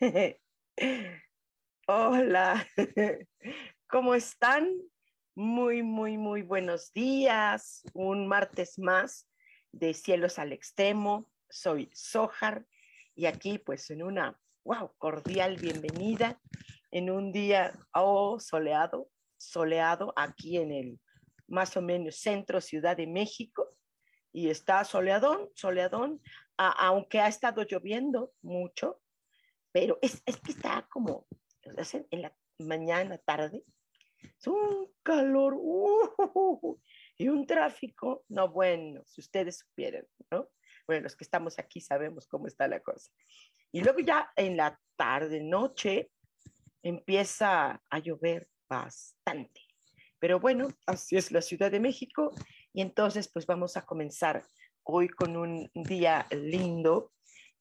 Hola, ¿cómo están? Muy, muy, muy buenos días. Un martes más de Cielos al Extremo. Soy Sojar y aquí pues en una, wow, cordial bienvenida en un día, oh, soleado, soleado aquí en el más o menos centro Ciudad de México. Y está soleadón, soleadón, aunque ha estado lloviendo mucho, pero es, es que está como en la mañana, tarde, es un calor uh, y un tráfico, no bueno, si ustedes supieran, ¿no? Bueno, los que estamos aquí sabemos cómo está la cosa. Y luego ya en la tarde, noche, empieza a llover bastante. Pero bueno, así es la Ciudad de México y entonces pues vamos a comenzar hoy con un día lindo,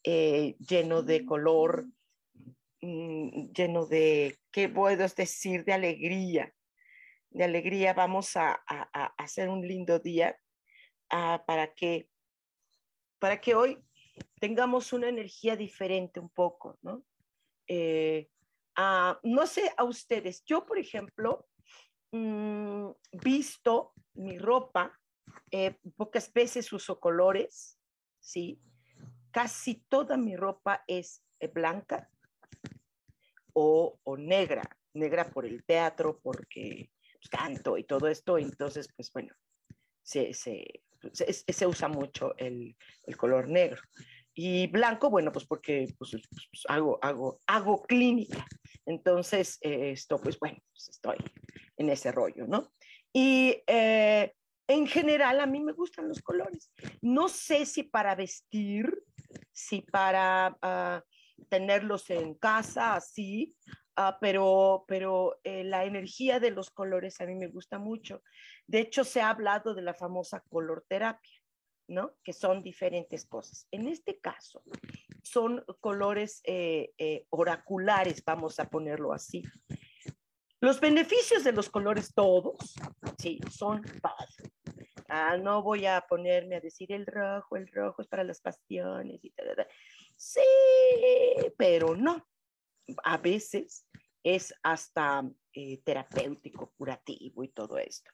eh, lleno de color, Mm, lleno de, ¿qué puedo decir? De alegría. De alegría vamos a, hacer un lindo día ah, para, que, para que hoy tengamos una energía diferente un poco, ¿no? Eh, ah, no sé a ustedes, yo por ejemplo, mm, visto mi ropa, eh, pocas veces uso colores, ¿sí? Casi toda mi ropa es eh, blanca, o, negra, negra por el teatro, porque pues, canto y todo esto, entonces, pues bueno, se, se, se, usa mucho el, el, color negro. Y blanco, bueno, pues porque pues, pues, pues hago, hago, hago clínica. Entonces, esto, pues bueno, estoy en ese rollo, ¿no? Y eh, en general a mí me gustan los colores. No sé si para vestir, si para uh, tenerlos en casa así, ah, pero, pero eh, la energía de los colores a mí me gusta mucho. De hecho, se ha hablado de la famosa color terapia, ¿no? Que son diferentes cosas. En este caso, son colores eh, eh, oraculares, vamos a ponerlo así. Los beneficios de los colores todos, sí, son todos. Ah, no voy a ponerme a decir el rojo, el rojo es para las pasiones y tal, tal. Sí, pero no. A veces es hasta eh, terapéutico, curativo y todo esto.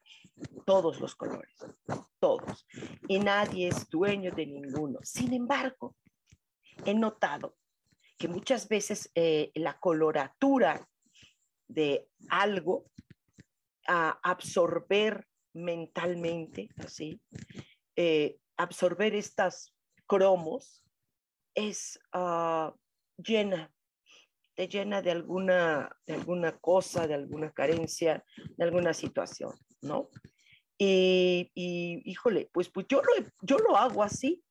Todos los colores, todos. Y nadie es dueño de ninguno. Sin embargo, he notado que muchas veces eh, la coloratura de algo a absorber mentalmente, así, eh, absorber estas cromos es uh, llena, te llena de alguna, de alguna cosa, de alguna carencia, de alguna situación, ¿no? Y, y híjole, pues, pues yo, lo, yo lo hago así.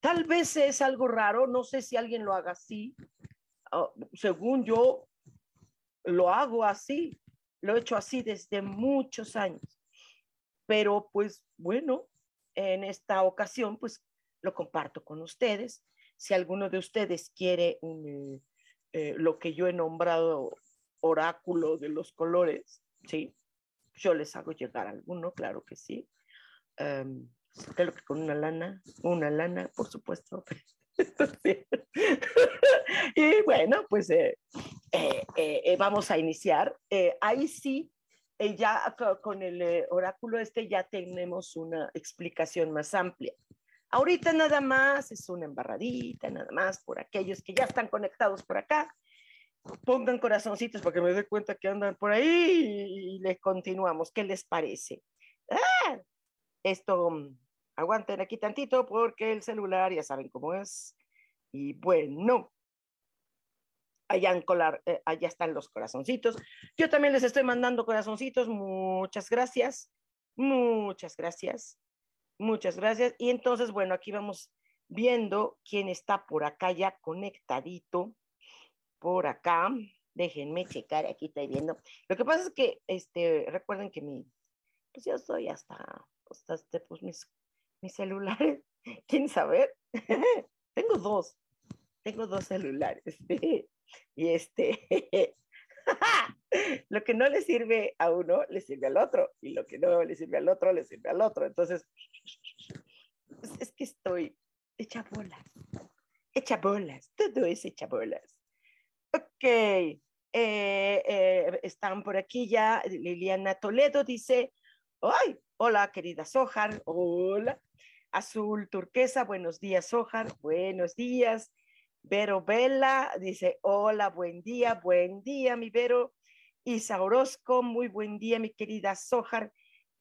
Tal vez es algo raro, no sé si alguien lo haga así. Uh, según yo, lo hago así, lo he hecho así desde muchos años. Pero pues bueno, en esta ocasión, pues lo comparto con ustedes si alguno de ustedes quiere eh, lo que yo he nombrado oráculo de los colores, ¿sí? Yo les hago llegar alguno, claro que sí. Um, que con una lana, una lana, por supuesto. y bueno, pues eh, eh, vamos a iniciar. ahí sí, ya con el oráculo este ya tenemos una explicación más amplia. Ahorita nada más es una embarradita, nada más por aquellos que ya están conectados por acá. Pongan corazoncitos para que me dé cuenta que andan por ahí y les continuamos. ¿Qué les parece? ¡Ah! Esto, mm, aguanten aquí tantito porque el celular ya saben cómo es. Y bueno, allá, colar, eh, allá están los corazoncitos. Yo también les estoy mandando corazoncitos. Muchas gracias. Muchas gracias. Muchas gracias. Y entonces, bueno, aquí vamos viendo quién está por acá ya conectadito. Por acá. Déjenme checar, aquí estoy viendo. Lo que pasa es que, este, recuerden que mi, pues yo estoy hasta, hasta este, pues mis, mis celulares. ¿Quién saber? Tengo dos. Tengo dos celulares. y este, lo que no le sirve a uno, le sirve al otro, y lo que no le sirve al otro, le sirve al otro. Entonces, es, que estoy hecha bolas, hecha bolas, todo es hecha bolas. Ok, eh, eh, están por aquí ya, Liliana Toledo dice, ¡ay! Hola, querida Sojar, hola. Azul turquesa, buenos días, Sojar, buenos días. Vero Vela dice, hola, buen día, buen día, mi Vero. Isa Orozco, muy buen día, mi querida Sojar.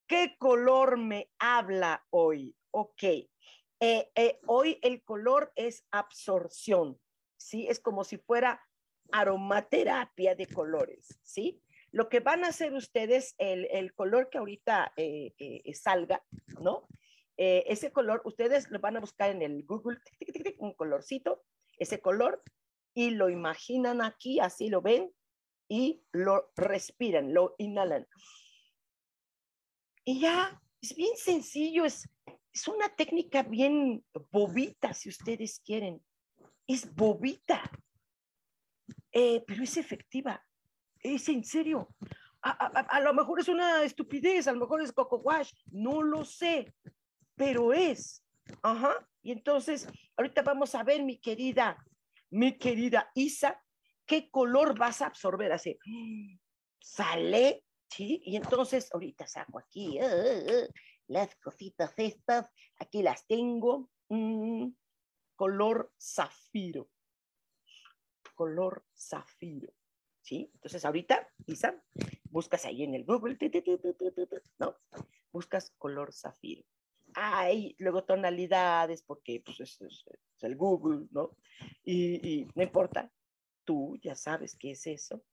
¿Qué color me habla hoy? Ok. Eh, eh, hoy el color es absorción, ¿sí? Es como si fuera aromaterapia de colores, ¿sí? Lo que van a hacer ustedes, el, color que ahorita eh, salga, ¿no? ese color, ustedes lo van a buscar en el Google, un colorcito, ese color y lo imaginan aquí, así lo ven y lo respiran, lo inhalan. Y ya, es bien sencillo, es, es una técnica bien bobita, si ustedes quieren. Es bobita, eh, pero es efectiva. Es en serio. A, a, lo mejor es una estupidez, a lo mejor es coco wash, no lo sé, pero es. Ajá. Y entonces, ahorita vamos a ver, mi querida, mi querida Isa, qué color vas a absorber. Así, sale, ¿sí? Y entonces, ahorita saco aquí uh, uh, las cositas estas, aquí las tengo. Mm, color zafiro. Color zafiro. ¿Sí? Entonces, ahorita, Isa, buscas ahí en el Google, ¿no? Buscas color zafiro hay luego tonalidades porque pues, es, el Google, ¿no? Y, no importa, tú ya sabes qué es eso,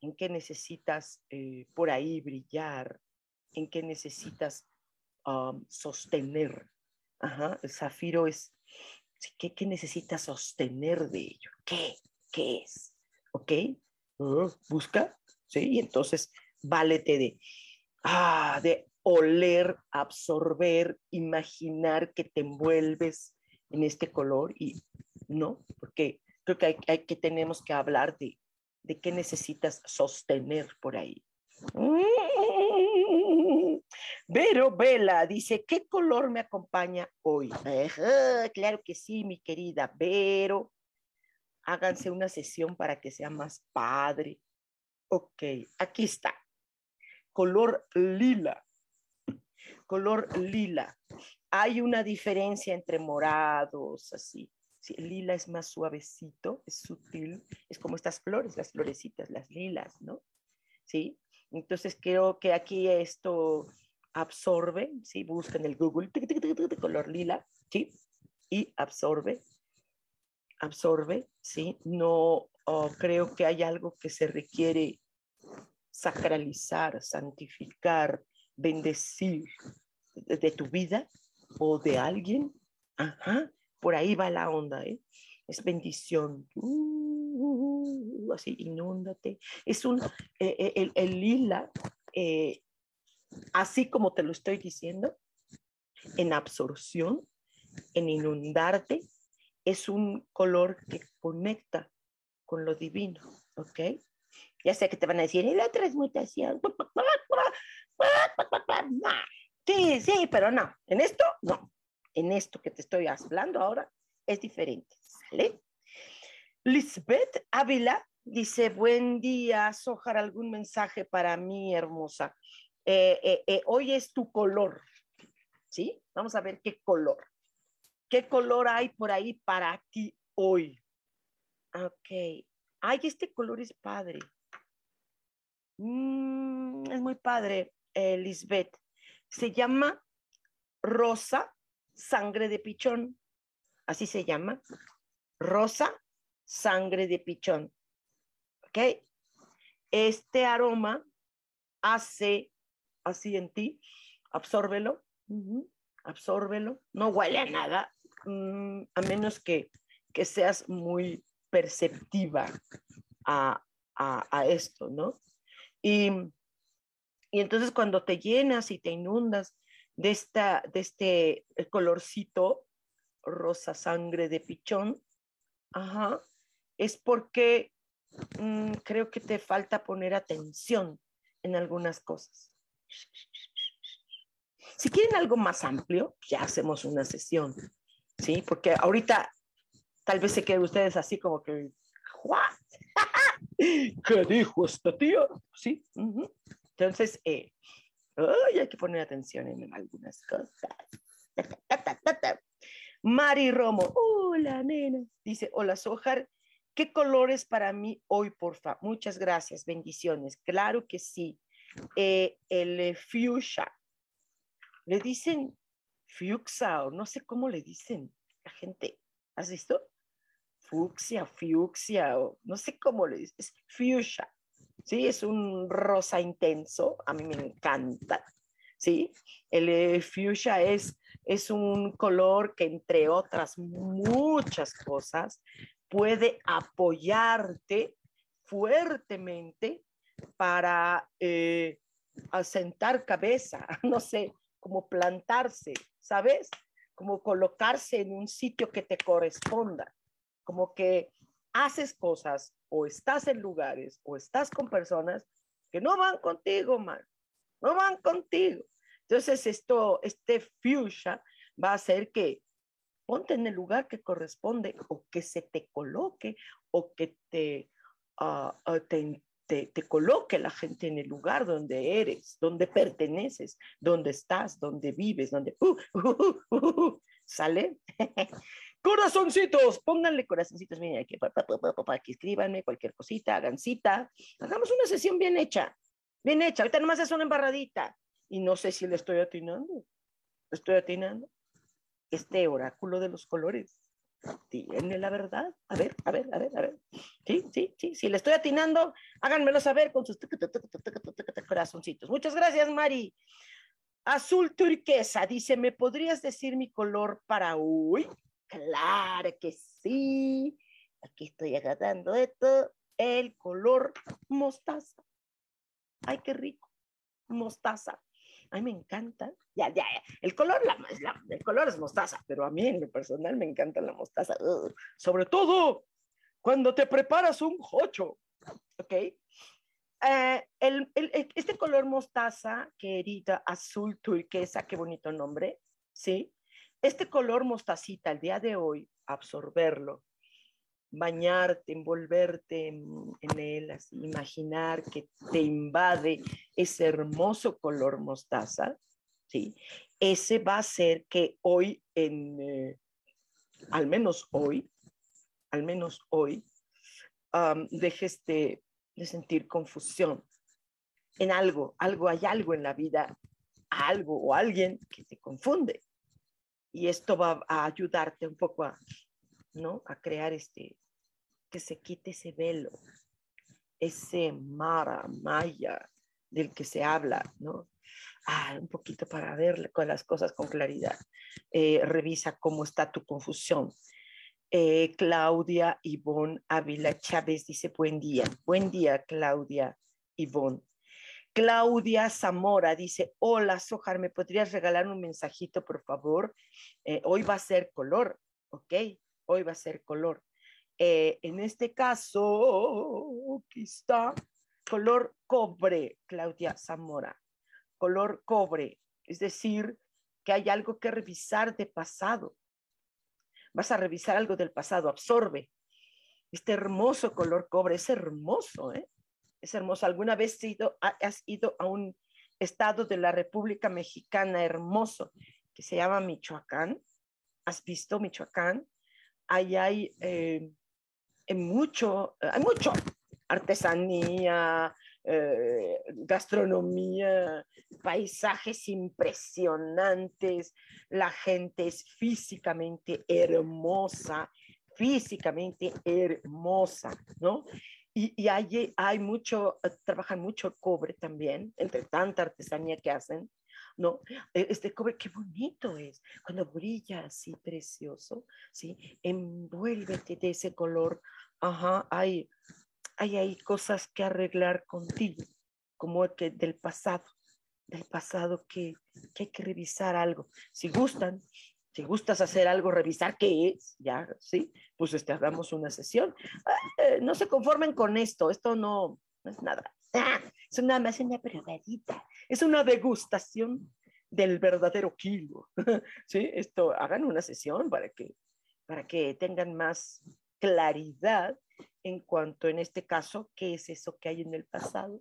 en qué necesitas eh, por ahí brillar, en qué necesitas um, sostener. Ajá, el zafiro es, ¿qué, ¿qué, necesitas sostener de ello? ¿Qué? ¿Qué es? ¿Ok? Busca, ¿sí? Y entonces válete de, ah, de oler, absorber, imaginar que te envuelves en este color y no, porque creo que hay, que tenemos que hablar de, de qué necesitas sostener por ahí. Vero Vela dice, ¿qué color me acompaña hoy? claro que sí, mi querida Vero. Háganse una sesión para que sea más padre. Ok, aquí está. Color lila color lila. Hay una diferencia entre morados, así. Lila es más suavecito, es sutil, es como estas flores, las florecitas, las lilas, ¿no? Sí. Entonces creo que aquí esto absorbe, ¿sí? Busca en el Google, de color lila, ¿sí? Y absorbe, absorbe, ¿sí? No oh, creo que hay algo que se requiere sacralizar, santificar, bendecir de, tu vida o de alguien. Ajá, por ahí va la onda, ¿eh? Es bendición. Uh, así, inúndate. Es un, eh, el, el, lila, eh, así como te lo estoy diciendo, en absorción, en inundarte, es un color que conecta con lo divino, ¿ok? Ya sé que te van a decir, la transmutación. Sí, sí, pero no. En esto, no. En esto que te estoy hablando ahora es diferente. ¿Sale? Lisbeth Ávila dice, buen día, Sojar, algún mensaje para mí, hermosa. Eh, eh, eh, hoy es tu color, ¿sí? Vamos a ver qué color. ¿Qué color hay por ahí para ti hoy? Ok. Ay, este color es padre. Mm, es muy padre, Lisbeth. Se llama rosa sangre de pichón. Así se llama. Rosa sangre de pichón. ¿Ok? Este aroma hace así en ti, absórbelo, absórbelo, no huele a nada, mm, a menos que, que seas muy perceptiva a, a, esto, ¿no? Y, y, entonces cuando te llenas y te inundas de, esta, de este colorcito rosa sangre de pichón, ajá, es porque mm, creo que te falta poner atención en algunas cosas. Si quieren algo más amplio, ya hacemos una sesión, ¿sí? Porque ahorita tal vez se queden ustedes así como que, ¿what? ¿Qué dijo esta tía? Sí. Entonces, eh, hay que poner atención en algunas cosas. Mari Romo, hola nena, dice, hola Sojar, ¿qué colores para mí hoy, porfa? Muchas gracias, bendiciones. Claro que sí. Eh, el fuchsia, le dicen fuchsia o no sé cómo le dicen la gente. ¿Has visto? Fucsia, fucsia o no sé cómo le dicen. Es fuchsia. Sí, es un rosa intenso. A mí me encanta. Sí, el fuchsia es, es un color que entre otras muchas cosas puede apoyarte fuertemente para eh, asentar cabeza, no sé, como plantarse, ¿sabes? Como colocarse en un sitio que te corresponda, como que haces cosas o estás en lugares o estás con personas que no van contigo, man, no van contigo. Entonces, esto, este fuchsia va a hacer que ponte en el lugar que corresponde o que se te coloque o que te, uh, te, te, coloque la gente en el lugar donde eres, donde perteneces, donde estás, donde vives, donde... Uh, uh, uh, ¿Sale? Corazoncitos, pónganle corazoncitos, miren, aquí, para, que escríbanme cualquier cosita, hagan cita, hagamos una sesión bien hecha, bien hecha, ahorita nomás es una embarradita y no sé si le estoy atinando, estoy atinando este oráculo de los colores tiene la verdad. A ver, a ver, a ver, a ver. Sí, sí, sí. Si le estoy atinando, háganmelo saber con sus corazoncitos. Muchas gracias, Mari. Azul turquesa dice, ¿me podrías decir mi color para hoy? Claro que sí. Aquí estoy agarrando esto. El color mostaza. Ay, qué rico. Mostaza. Ay, me encanta. Ya, ya, El color, el color es mostaza, pero a mí en lo personal me encanta la mostaza. Sobre todo cuando te preparas un jocho. ¿Ok? Eh, el, el, este color mostaza, querida, azul turquesa, qué bonito nombre, ¿sí? Este color mostacita, el día de hoy, absorberlo, bañarte, envolverte en, él, así, imaginar que te invade ese hermoso color mostaza, ¿sí? Ese va a ser que hoy, en, eh, al menos hoy, al menos hoy, dejes de, de sentir confusión en algo, algo, hay algo en la vida, algo o alguien que te confunde. Y esto va a ayudarte un poco a, ¿no? A crear este, que se quite ese velo, ese mara, maya del que se habla, ¿no? Ah, un poquito para ver con las cosas con claridad. Eh, revisa cómo está tu confusión. Eh, Claudia Ivonne Ávila Chávez dice buen día. Buen día, Claudia Ivonne. Claudia Zamora dice, hola, Sojar, ¿me podrías regalar un mensajito, por favor? Eh, hoy va a ser color, ¿ok? Hoy va a ser color. Eh, en este caso, aquí está, color cobre, Claudia Zamora, color cobre, es decir, que hay algo que revisar de pasado. Vas a revisar algo del pasado, absorbe. Este hermoso color cobre es hermoso, ¿eh? Es hermoso. ¿Alguna vez has ido, has ido a un estado de la República Mexicana hermoso que se llama Michoacán? has visto Michoacán, ahí hay eh, mucho, hay mucho artesanía, eh, gastronomía, paisajes impresionantes, la gente es físicamente hermosa, físicamente hermosa, ¿no? Y, y hay, hay mucho, trabajan mucho cobre también, entre tanta artesanía que hacen, ¿no? E, este cobre, qué bonito es, cuando brilla así precioso, ¿sí? Envuélvete de ese color, ajá, hay, hay, hay cosas que arreglar contigo, como que del pasado, del pasado que, que hay que revisar algo. Si gustan, si gustas hacer algo, revisar qué es, ya, ¿sí? Pues este, hagamos una sesión. Eh, no se conformen con esto, esto no, es nada. es una más una probadita, es una degustación del verdadero kilo, ¿sí? Esto, hagan una sesión para que, para que tengan más claridad en cuanto, en este caso, qué es eso que hay en el pasado,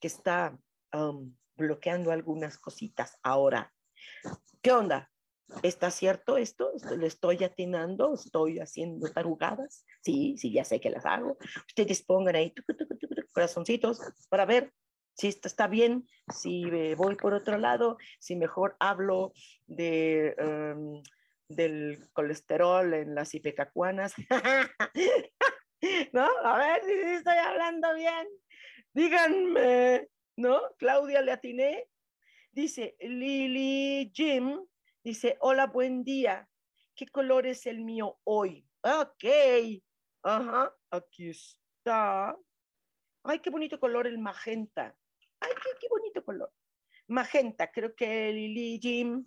que está um, bloqueando algunas cositas. Ahora, ¿qué onda? ¿Está cierto esto? ¿Le estoy atinando? ¿Estoy haciendo tarugadas? Sí, sí, ya sé que las hago. Ustedes pongan ahí corazoncitos para ver si esto está bien, si voy por otro lado, si mejor hablo de, um, del colesterol en las ipecacuanas. ¿No? A ver si estoy hablando bien. Díganme, ¿no? Claudia le atiné. Dice Lily Jim Dice, hola, buen día. ¿Qué color es el mío hoy? Ok. Ajá, aquí está. Ay, qué bonito color el magenta. Ay, qué, bonito color. Magenta, creo que Lili Jim.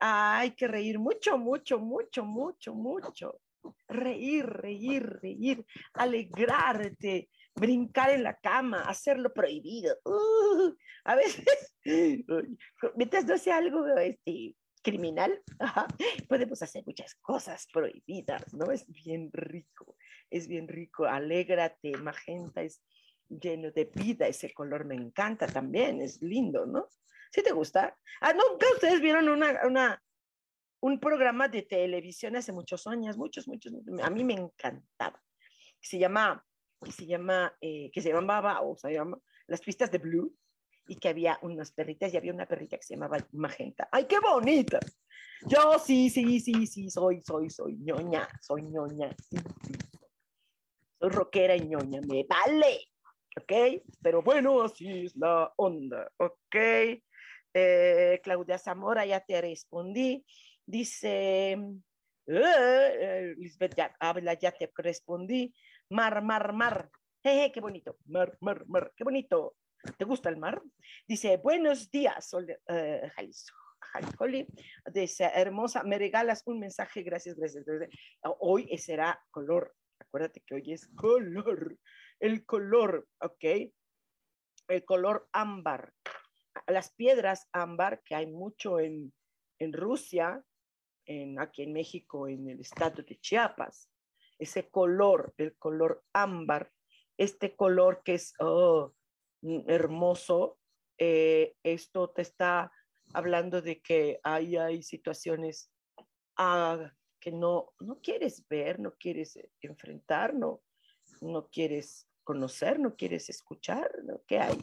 hay que reír mucho, mucho, mucho, mucho, mucho. Reír, reír, reír, alegrarte, brincar en la cama, hacerlo prohibido. Uh, a veces, mientras no sea algo este, criminal, podemos hacer muchas cosas prohibidas, ¿no? Es bien rico, es bien rico, alégrate, magenta es lleno de vida, ese color me encanta también, es lindo, ¿no? ¿Sí te gusta? Ah, nunca ustedes vieron una, una, un programa de televisión hace muchos años, muchos, muchos, a mí me encantaba, que se llama, que se llama, eh, que se llamaba, o se llama, Las pistas de Blue, y que había unas perritas y había una perrita que se llamaba Magenta. ¡Ay, qué bonita! Yo sí, sí, sí, sí, soy, soy, soy ñoña, soy ñoña, sí, sí. Soy rockera y ñoña, me vale, ¿ok? Pero bueno, así es la onda, ¿ok? Eh, Claudia Zamora, ya te respondí. Dice, eh, Lisbeth, ya, habla, ya te respondí. Mar, mar, mar. Jeje, qué bonito. Mar, mar, mar, qué bonito. ¿Te gusta el mar? Dice, buenos días, Sol, uh, Dice, hermosa, me regalas un mensaje, gracias, gracias, gracias. Hoy será color, acuérdate que hoy es color, el color, ¿ok? El color ámbar. Las piedras ámbar, que hay mucho en, en Rusia, en, aquí en México, en el estado de Chiapas, ese color, el color ámbar, este color que es, oh, hermoso, eh, esto te está hablando de que hay, hay situaciones ah, que no, no quieres ver, no quieres enfrentar, no, no quieres conocer, no quieres escuchar, ¿no? ¿Qué hay?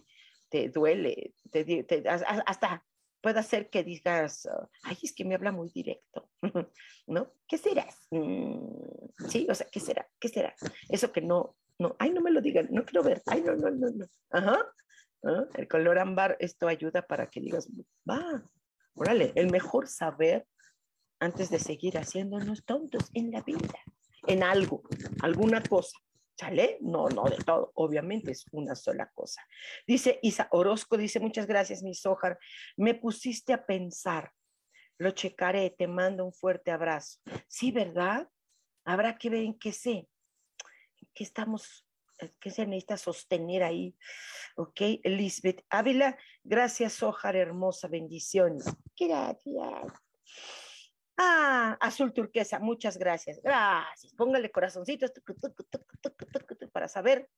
Te duele, te, hasta puede ser que digas, ay, es que me habla muy directo, ¿no? ¿Qué serás? Mm, sí, o sea, ¿qué será? ¿Qué será? Eso que no, no, ay, no me lo digan, no quiero ver, ay, no, no, no, no. Ajá. El color ámbar, esto ayuda para que digas, va, órale, el mejor saber antes de seguir haciéndonos tontos en la vida, en algo, alguna cosa. ¿Sale? No, no de todo, obviamente es una sola cosa. Dice Isa Orozco, dice, muchas gracias, mi Sojar, me pusiste a pensar, lo checaré, te mando un fuerte abrazo. Sí, ¿verdad? Habrá que ver en qué sé, que estamos, eh, que se necesita sostener ahí. Ok, Elizabeth Ávila, gracias, Ojar, hermosa, bendiciones. Gracias. Ah, azul turquesa, muchas gracias. Gracias. Póngale corazoncitos para saber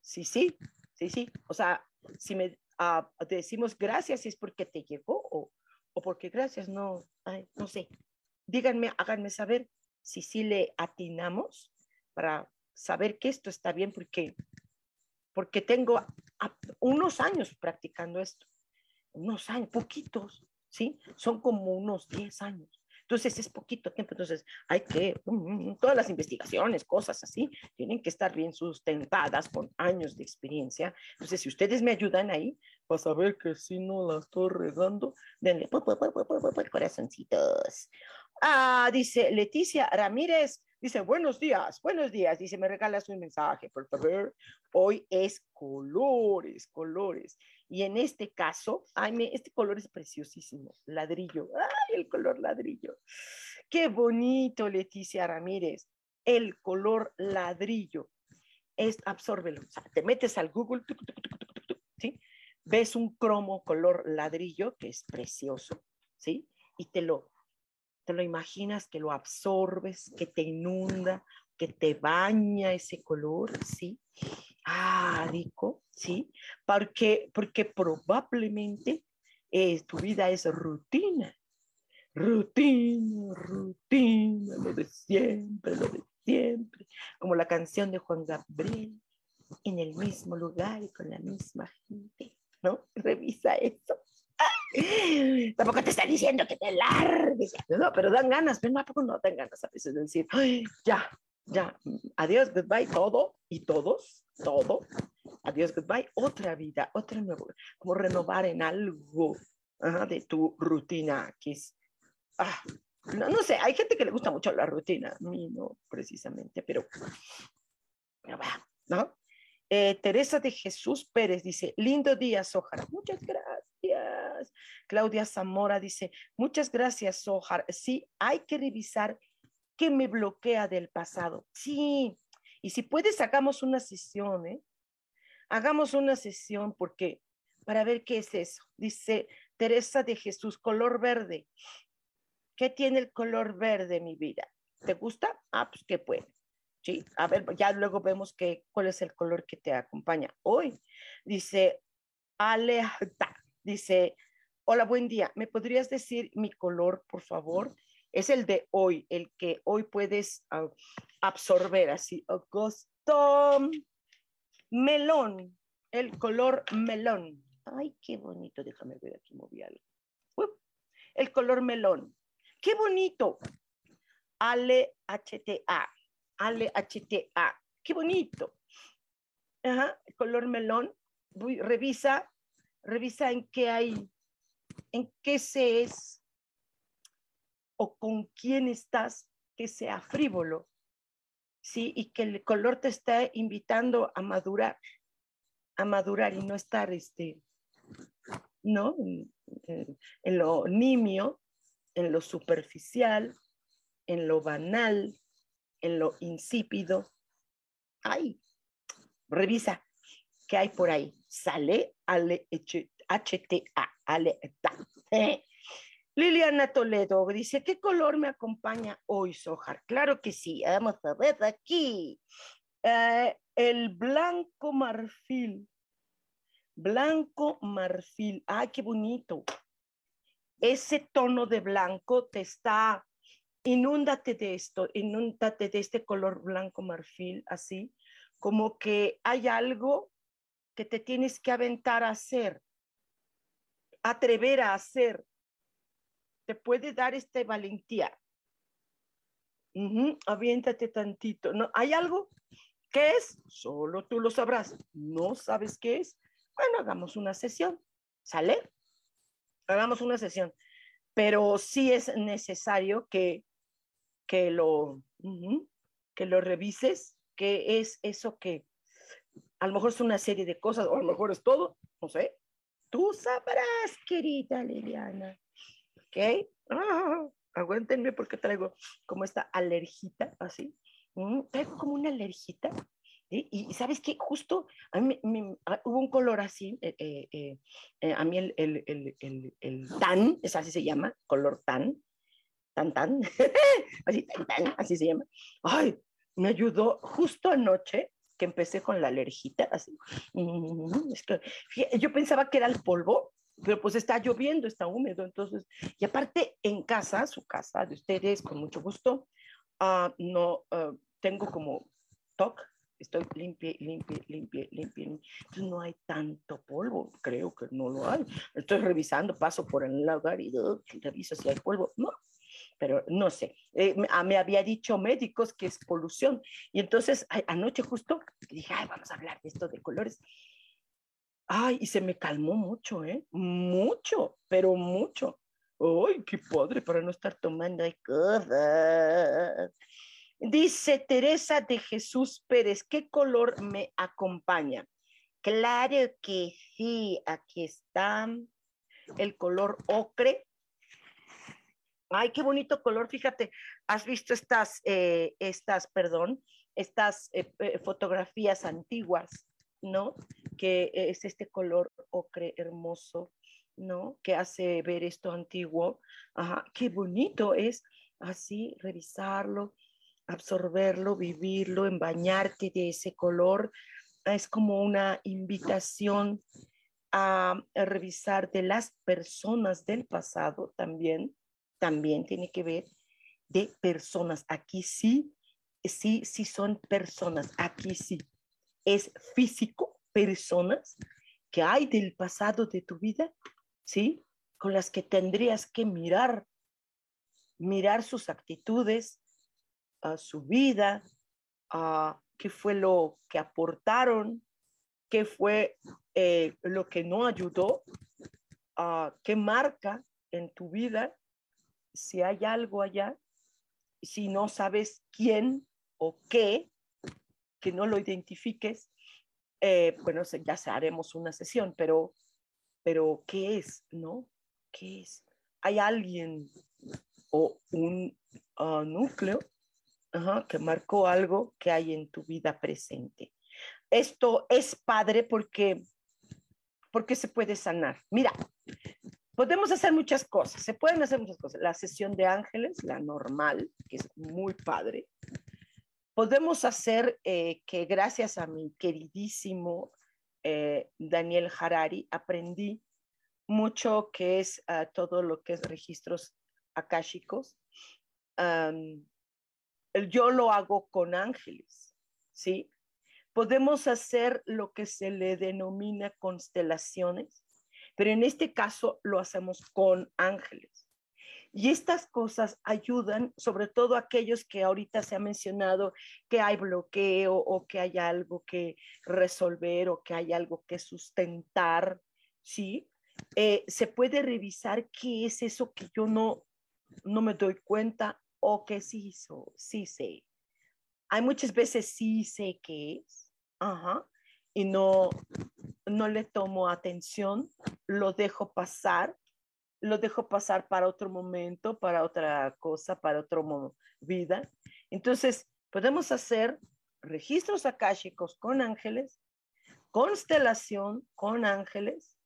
si sí, sí, sí. O sea, si me ah, decimos gracias es porque te llegó o, o porque gracias no, no sé. díganme, háganme saber si sí le atinamos para saber que esto está bien, porque, porque tengo unos años practicando esto, unos años, poquitos, ¿sí? Son como unos 10 años. Entonces es poquito tiempo, entonces hay que, mm, mm, todas las investigaciones, cosas así, tienen que estar bien sustentadas con años de experiencia. Entonces, si ustedes me ayudan ahí, para saber que si no la estoy regando, denle corazoncitos. Ah, dice Leticia Ramírez, dice, buenos días, buenos días, dice, me regalas un mensaje, por favor. Hoy es colores, colores. Y en este caso, ay, este color es preciosísimo, ladrillo, ay, el color ladrillo. Qué bonito, Leticia Ramírez, el color ladrillo. Es, absórbelo, te metes al Google, ¿sí? Ves un cromo color ladrillo, que es precioso, ¿sí? Y te lo, te lo imaginas que lo absorbes, que te inunda, que te baña ese color, ¿sí? Ah, rico, ¿sí? Porque, porque probablemente eh, tu vida es rutina. Rutina, rutina, lo de siempre, lo de siempre. Como la canción de Juan Gabriel, en el mismo lugar y con la misma gente, ¿no? Revisa eso. Tampoco te está diciendo que te largues, no, pero dan ganas, pero tampoco no dan ganas a veces de decir, ya, ya, adiós, goodbye, todo y todos, todo, adiós, goodbye, otra vida, otra nueva, como renovar en algo de tu rutina, que es, ah, no, no, sé, hay gente que le gusta mucho la rutina, a mí no precisamente, pero, pero va, ¿no? Eh, Teresa de Jesús Pérez dice, lindo día, Sojar. Muchas gracias. Claudia Zamora dice, muchas gracias, Sojar. Sí, hay que revisar que me bloquea del pasado. Sí, y si puedes, hagamos una sesión, ¿eh? Hagamos una sesión porque para ver qué es eso. Dice Teresa de Jesús, color verde. ¿Qué tiene el color verde, mi vida? ¿Te gusta? Ah, pues qué puede. Sí, a ver, ya luego vemos que, cuál es el color que te acompaña hoy. Dice Alejta, dice, hola, buen día. ¿Me podrías decir mi color, por favor? es el de hoy, el que hoy puedes absorber así. Augusto melón, el color melón. Ay, qué bonito, déjame ver aquí, moví algo. el color melón. Qué bonito. Ale HTA, Ale HTA. Qué bonito. Ajá, el color melón. revisa, revisa en qué hay, en qué se es o con quién estás que sea frívolo, ¿sí? Y que el color te está invitando a madurar, a madurar y no estar, este, ¿no? En, lo nimio, en lo superficial, en lo banal, en lo insípido. Ay, revisa qué hay por ahí. Sale, ale, HTA, ale, Liliana Toledo dice, ¿qué color me acompaña hoy, Sojar? Claro que sí, vamos a ver aquí. Eh, el blanco marfil. Blanco marfil. ¡Ay, qué bonito! Ese tono de blanco te está, inúndate de esto, inúndate de este color blanco marfil, así, como que hay algo que te tienes que aventar a hacer, atrever a hacer, te puede dar esta valentía. aviéntate tantito. ¿No? ¿Hay algo? ¿Qué es? Solo tú lo sabrás. ¿No sabes qué es? Bueno, hagamos una sesión. ¿Sale? Hagamos una sesión. Pero sí es necesario que, que, lo, que lo revises, que es eso que a lo mejor es una serie de cosas, o a lo mejor es todo, no sé. Tú sabrás, querida Liliana. ¿ok? Ah, aguántenme porque traigo como esta alergita, así. Mm, traigo como una alergita. Y, sabes qué, justo ah, hubo un color así, eh, eh, eh, a mí el, el, el, el, tan, es así se llama, color tan, tan tan, así tan tan, así se llama. Ay, me ayudó justo anoche que empecé con la alergita, así. Yo pensaba que era el polvo, pero pues está lloviendo, está húmedo, entonces, y aparte en casa, su casa de ustedes, con mucho gusto, uh, no, uh, tengo como TOC, estoy limpia, limpia, limpia, limpia, entonces no hay tanto polvo, creo que no lo hay, estoy revisando, paso por el lugar y uh, reviso si hay polvo, no, pero no sé, eh, me, me, había dicho médicos que es polución, y entonces anoche justo dije, ay, vamos a hablar de esto de colores, Ay, y se me calmó mucho, ¿eh? Mucho, pero mucho. Ay, qué padre para no estar tomando. Dice Teresa de Jesús Pérez, ¿qué color me acompaña? Claro que sí, aquí está el color ocre. Ay, qué bonito color, fíjate, has visto estas, eh, estas, perdón, estas eh, eh, fotografías antiguas ¿no? Que es este color ocre hermoso, ¿no? Que hace ver esto antiguo. Ajá, qué bonito es así revisarlo, absorberlo, vivirlo, bañarte de ese color. Es como una invitación a revisar de las personas del pasado también, también tiene que ver de personas. Aquí sí, sí, sí son personas, aquí sí es físico, personas que hay del pasado de tu vida, ¿sí? Con las que tendrías que mirar, mirar sus actitudes, a su vida, a qué fue lo que aportaron, qué fue eh, lo que no ayudó, a qué marca en tu vida, si hay algo allá, si no sabes quién o qué, que no lo identifiques, eh, bueno, ya haremos una sesión, pero, pero ¿qué es? ¿No? ¿Qué es? ¿Hay alguien o un uh, núcleo que marcó algo que hay en tu vida presente? Esto es padre porque, porque se puede sanar. Mira, podemos hacer muchas cosas, se pueden hacer muchas cosas. La sesión de ángeles, la normal, que es muy padre, podemos hacer eh, que gracias a mi queridísimo eh, Daniel Harari aprendí mucho que es uh, todo lo que es registros akáshicos. Yo lo hago con ángeles, ¿sí? Podemos hacer lo que se le denomina constelaciones, pero en este caso lo hacemos con ángeles. Y estas cosas ayudan, sobre todo aquellos que ahorita se ha mencionado que hay bloqueo o que hay algo que resolver o que hay algo que sustentar, ¿sí? Eh, se puede revisar qué es eso que yo no, no me doy cuenta o que sí, hizo, sí sé. Hay muchas veces sí sé qué es, ajá, y no, no le tomo atención, lo dejo pasar lo dejo pasar para otro momento, para otra cosa, para otra vida. Entonces, podemos hacer registros akáshicos con ángeles, constelación con ángeles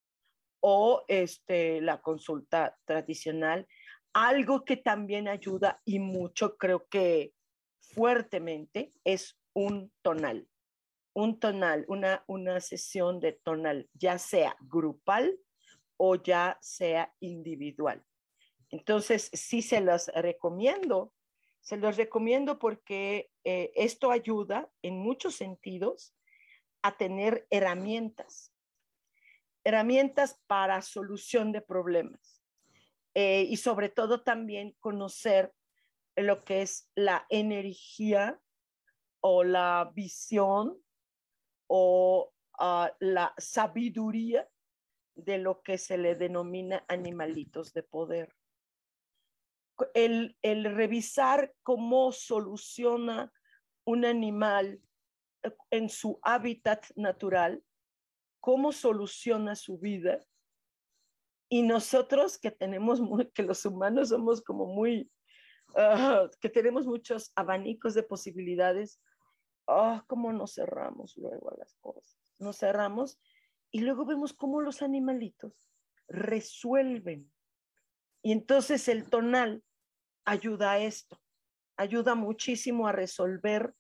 o este, la consulta tradicional, algo que también ayuda y mucho, creo que fuertemente, es un tonal. Un tonal, una, una sesión de tonal, ya sea grupal o ya sea individual. Entonces, sí se los recomiendo, se los recomiendo porque eh, esto ayuda en muchos sentidos a tener herramientas, herramientas para solución de problemas eh, y sobre todo también conocer lo que es la energía o la visión o uh, la sabiduría de lo que se le denomina animalitos de poder. El, revisar cómo soluciona un animal eh, en su hábitat natural, cómo soluciona su vida. Y nosotros que tenemos, que los humanos somos como muy, ah, que tenemos muchos abanicos de posibilidades, ah, cómo nos cerramos luego a las cosas. Nos cerramos y luego vemos cómo los animalitos resuelven. Y entonces el tonal ayuda a esto, ayuda muchísimo a resolver,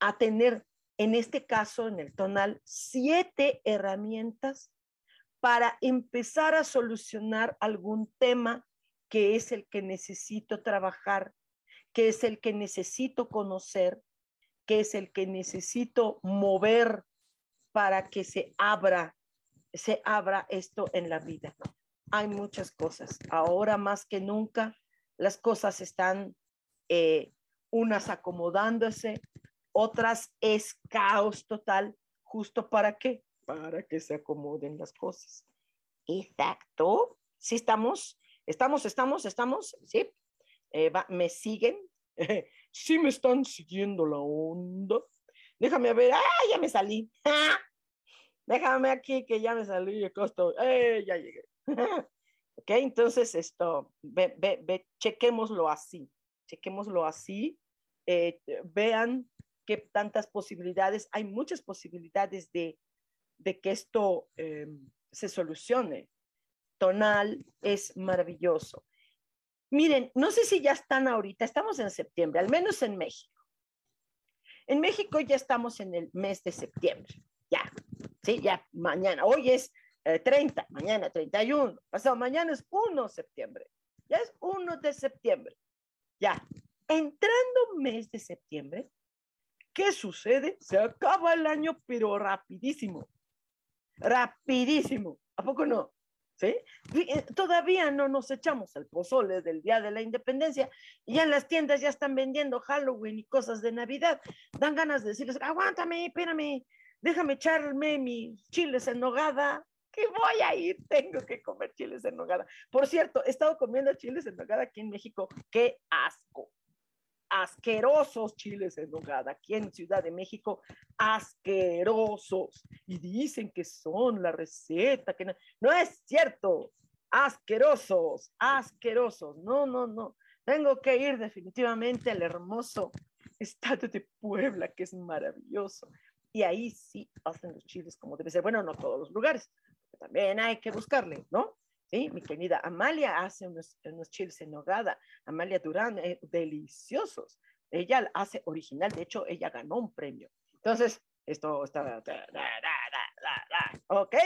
a tener, en este caso, en el tonal, siete herramientas para empezar a solucionar algún tema que es el que necesito trabajar, que es el que necesito conocer, que es el que necesito mover para que se abra, se abra esto en la vida. Hay muchas cosas. Ahora más que nunca, las cosas están eh, unas acomodándose, otras es caos total, justo para qué? Para que se acomoden las cosas. Exacto. Sí estamos, estamos, estamos, estamos, sí. Eh, ¿Me siguen? sí me están siguiendo la onda. Déjame ver, ¡ah, ya me salí! Déjame aquí que ya me salí, acá estoy, ¡eh, ya llegué! ok, entonces esto, ve, ve, ve, chequémoslo así, chequémoslo así, eh, vean qué tantas posibilidades, hay muchas posibilidades de, de que esto eh, se solucione. Tonal es maravilloso. Miren, no sé si ya están ahorita, estamos en septiembre, al menos en México. En México ya estamos en el mes de septiembre, ya, sí, ya mañana, hoy es 30, eh, mañana 31, pasado mañana es 1 de septiembre, ya es 1 de septiembre, ya. Entrando mes de septiembre, ¿qué sucede? Se acaba el año, pero rapidísimo, rapidísimo, ¿a poco no? ¿Sí? Eh, todavía no nos echamos el pozole del Día de la Independencia y ya en las tiendas ya están vendiendo Halloween y cosas de Navidad. Dan ganas de decirles, aguántame, espérame, déjame echarme mis chiles en nogada, que voy a ir, tengo que comer chiles en nogada. Por cierto, he estado comiendo chiles en nogada aquí en México, qué asco asquerosos chiles en nogada, aquí en Ciudad de México, asquerosos. Y dicen que son la receta, que no, no es cierto, asquerosos, asquerosos. No, no, no. Tengo que ir definitivamente al hermoso estado de Puebla, que es maravilloso. Y ahí sí hacen los chiles como debe ser. Bueno, no todos los lugares, también hay que buscarle, ¿no? Mi querida Amalia hace unos, chiles en nogada. Amalia Durán, eh, deliciosos. Ella hace original, de hecho, ella ganó un premio. Entonces, esto está... ¿Ok?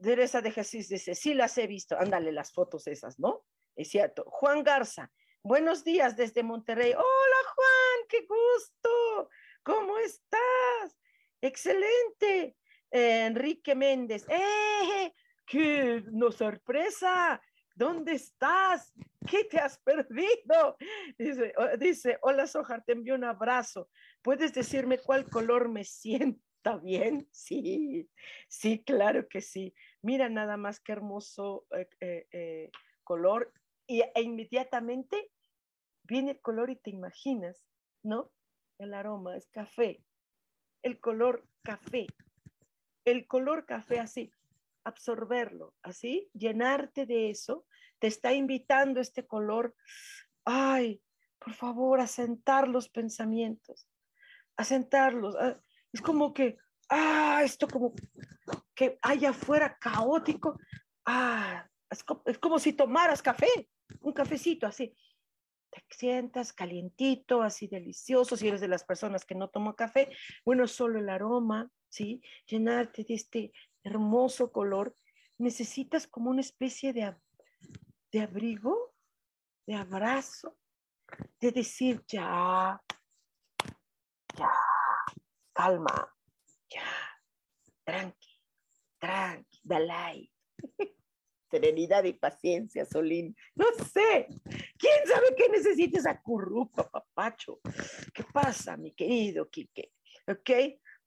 Teresa de Jesús dice, sí las he visto. Ándale, las fotos esas, ¿no? Es cierto. Juan Garza, buenos días desde Monterrey. Hola, Juan, qué gusto. ¿Cómo estás? Excelente. Enrique Méndez, ¡eh! ¡Qué no sorpresa! ¿Dónde estás? ¿Qué te has perdido? Dice, dice hola Sojar, te envío un abrazo. ¿Puedes decirme cuál color me sienta bien? Sí, sí, claro que sí. Mira nada más qué hermoso eh, eh, eh, color. Y, e inmediatamente viene el color y te imaginas, ¿no? El aroma es café. El color café. El color café así absorberlo, así, llenarte de eso, te está invitando este color, ay, por favor, asentar los pensamientos, asentarlos. Es como que, ah, esto como que hay afuera caótico, ah, es como, si tomaras café, un cafecito así, te sientas calientito, así delicioso, si eres de las personas que no toman café, bueno, solo el aroma, ¿sí? Llenarte de este hermoso color, necesitas como una especie de, de abrigo, de abrazo, de decir, ya, ya, calma, ya, tranqui, tranqui, dalai. Serenidad y paciencia, Solín. No sé. ¿Quién sabe qué necesitas a currupa, papacho? ¿Qué pasa, mi querido Quique? ¿Ok?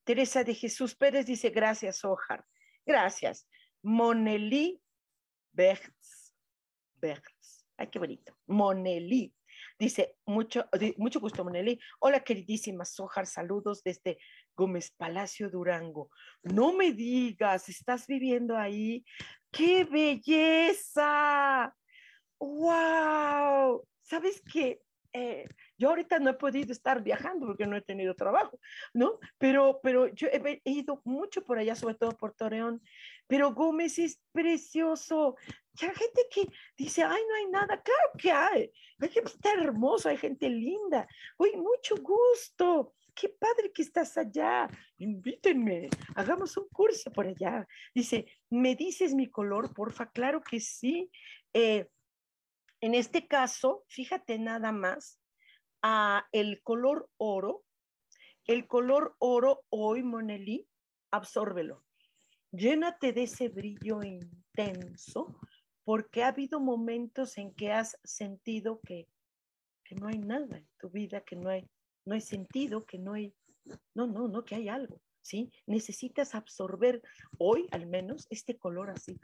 Teresa de Jesús Pérez dice, gracias, Ojar. Gracias. Monelí Bertz. Bertz. Ay, qué bonito. Monelí. Dice, mucho, mucho gusto, Monelí. Hola, queridísima Sojar, saludos desde Gómez Palacio, Durango. No me digas, ¿estás viviendo ahí? ¡Qué belleza! ¡Wow! ¿Sabes qué? Eh, yo ahorita no he podido estar viajando porque no he tenido trabajo, ¿no? Pero, pero yo he, ido mucho por allá, sobre todo por Torreón. pero Gómez es precioso. hay gente que dice, ay, no hay nada. Claro que hay. Hay gente está hermoso, hay gente linda. Uy, mucho gusto. Qué padre que estás allá. Invítenme. Hagamos un curso por allá. Dice, ¿me dices mi color, porfa? Claro que sí. Eh, en este caso, fíjate nada más, a el color oro. El color oro hoy, Monelí, absórbelo llénate de ese brillo intenso, porque ha habido momentos en que has sentido que, que no hay nada en tu vida, que no hay, no hay sentido, que no hay, no, no, no, que hay algo. ¿Sí? Necesitas absorber hoy al menos este color así,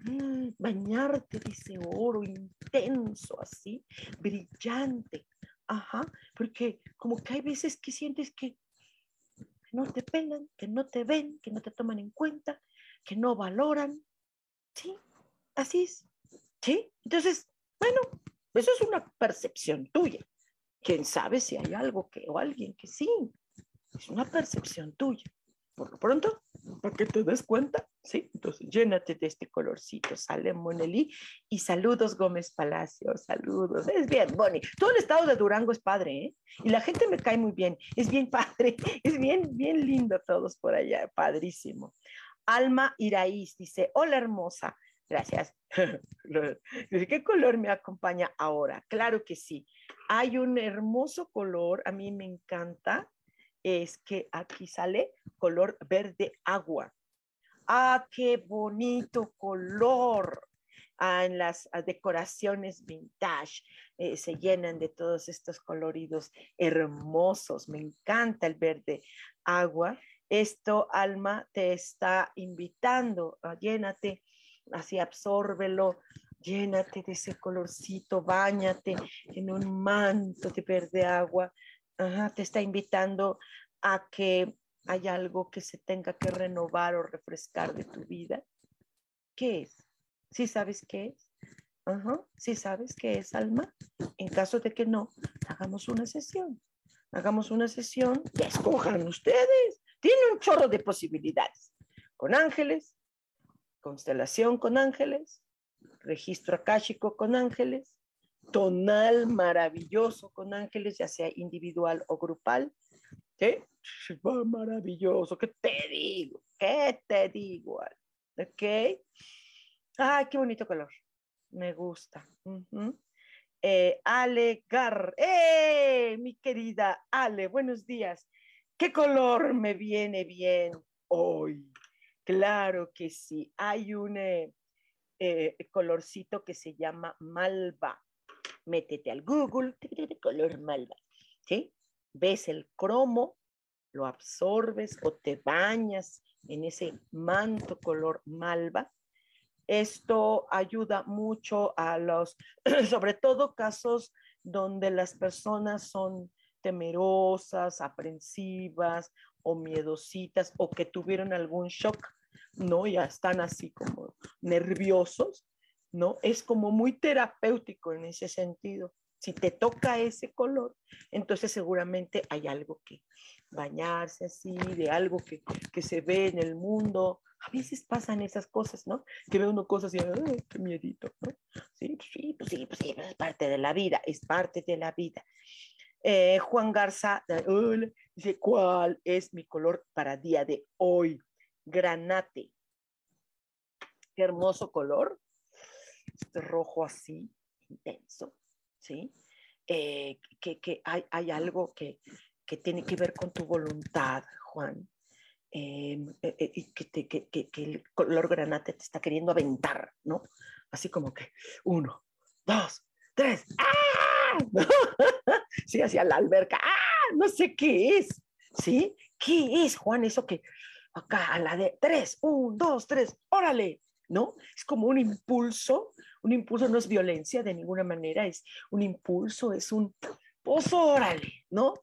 bañarte de ese oro intenso así, brillante. Ajá, porque como que hay veces que sientes que no te pelan, que no te ven, que no te toman en cuenta, que no valoran. Sí, así es. Sí, entonces, bueno, eso es una percepción tuya. Quién sabe si hay algo que o alguien que sí. Es una percepción tuya. Por lo pronto, para que te des cuenta, sí, entonces llénate de este colorcito, sale Monelí y saludos Gómez Palacio, saludos, es bien, Bonnie, todo el estado de Durango es padre, ¿eh? Y la gente me cae muy bien, es bien padre, es bien, bien lindo todos por allá, padrísimo. Alma Iraíz dice, hola hermosa, gracias. ¿Qué color me acompaña ahora? Claro que sí. Hay un hermoso color, a mí me encanta, es que aquí sale color verde agua. Ah, qué bonito color. Ah, en las ah, decoraciones vintage eh, se llenan de todos estos coloridos hermosos. Me encanta el verde agua esto, alma, te está invitando, a llénate, así absórbelo, llénate de ese colorcito, bañate en un manto de verde agua. Te está invitando a que hay algo que se tenga que renovar o refrescar de tu vida. ¿Qué es? ¿Sí sabes qué es? Ajá, ¿sí sabes qué es, alma? En caso de que no, hagamos una sesión. Hagamos una sesión y escojan ustedes. Tiene un chorro de posibilidades. Con ángeles, constelación con ángeles, registro akáshico con ángeles, tonal maravilloso con ángeles, ya sea individual o grupal. ¿Qué? Maravilloso, ¿qué te digo? ¿Qué te digo? ¿Ok? Ay, qué bonito color. Me gusta. Eh, Ale Gar. ¡Eh! Mi querida Ale, buenos días. ¿Qué color me viene bien hoy? Claro que sí. Hay un eh, eh, colorcito que se llama malva. Métete al Google, color malva. ¿Sí? Ves el cromo, lo absorbes o te bañas en ese manto color malva. Esto ayuda mucho a los, sobre todo casos donde las personas son temerosas, aprensivas o miedositas o que tuvieron algún shock, ¿no? Ya están así como nerviosos, ¿no? Es como muy terapéutico en ese sentido. Si te toca ese color, entonces seguramente hay algo que bañarse así, de algo que, que se ve en el mundo. A veces pasan esas cosas, ¿no? Que ve uno cosas y, ¡ay, qué miedito! Sí, sí, pues sí, pues sí, es parte de la vida, es parte de la vida. Eh, Juan Garza dice, ¿cuál es mi color para día de hoy? Granate. Qué hermoso color. Este rojo así, intenso, ¿sí? Eh, que, hay, hay, algo que, que, tiene que ver con tu voluntad, Juan. Eh, y que, que, el color granate te está queriendo aventar, ¿no? Así como que uno, dos, tres, ¡ah! sí, hacia la alberca, ¡ah! No sé qué es, ¿sí? ¿Qué es, Juan, eso que acá a la de tres, un, dos, tres, órale, ¿no? Es como un impulso, un impulso no es violencia de ninguna manera, es un impulso, es un, pues órale, ¿no?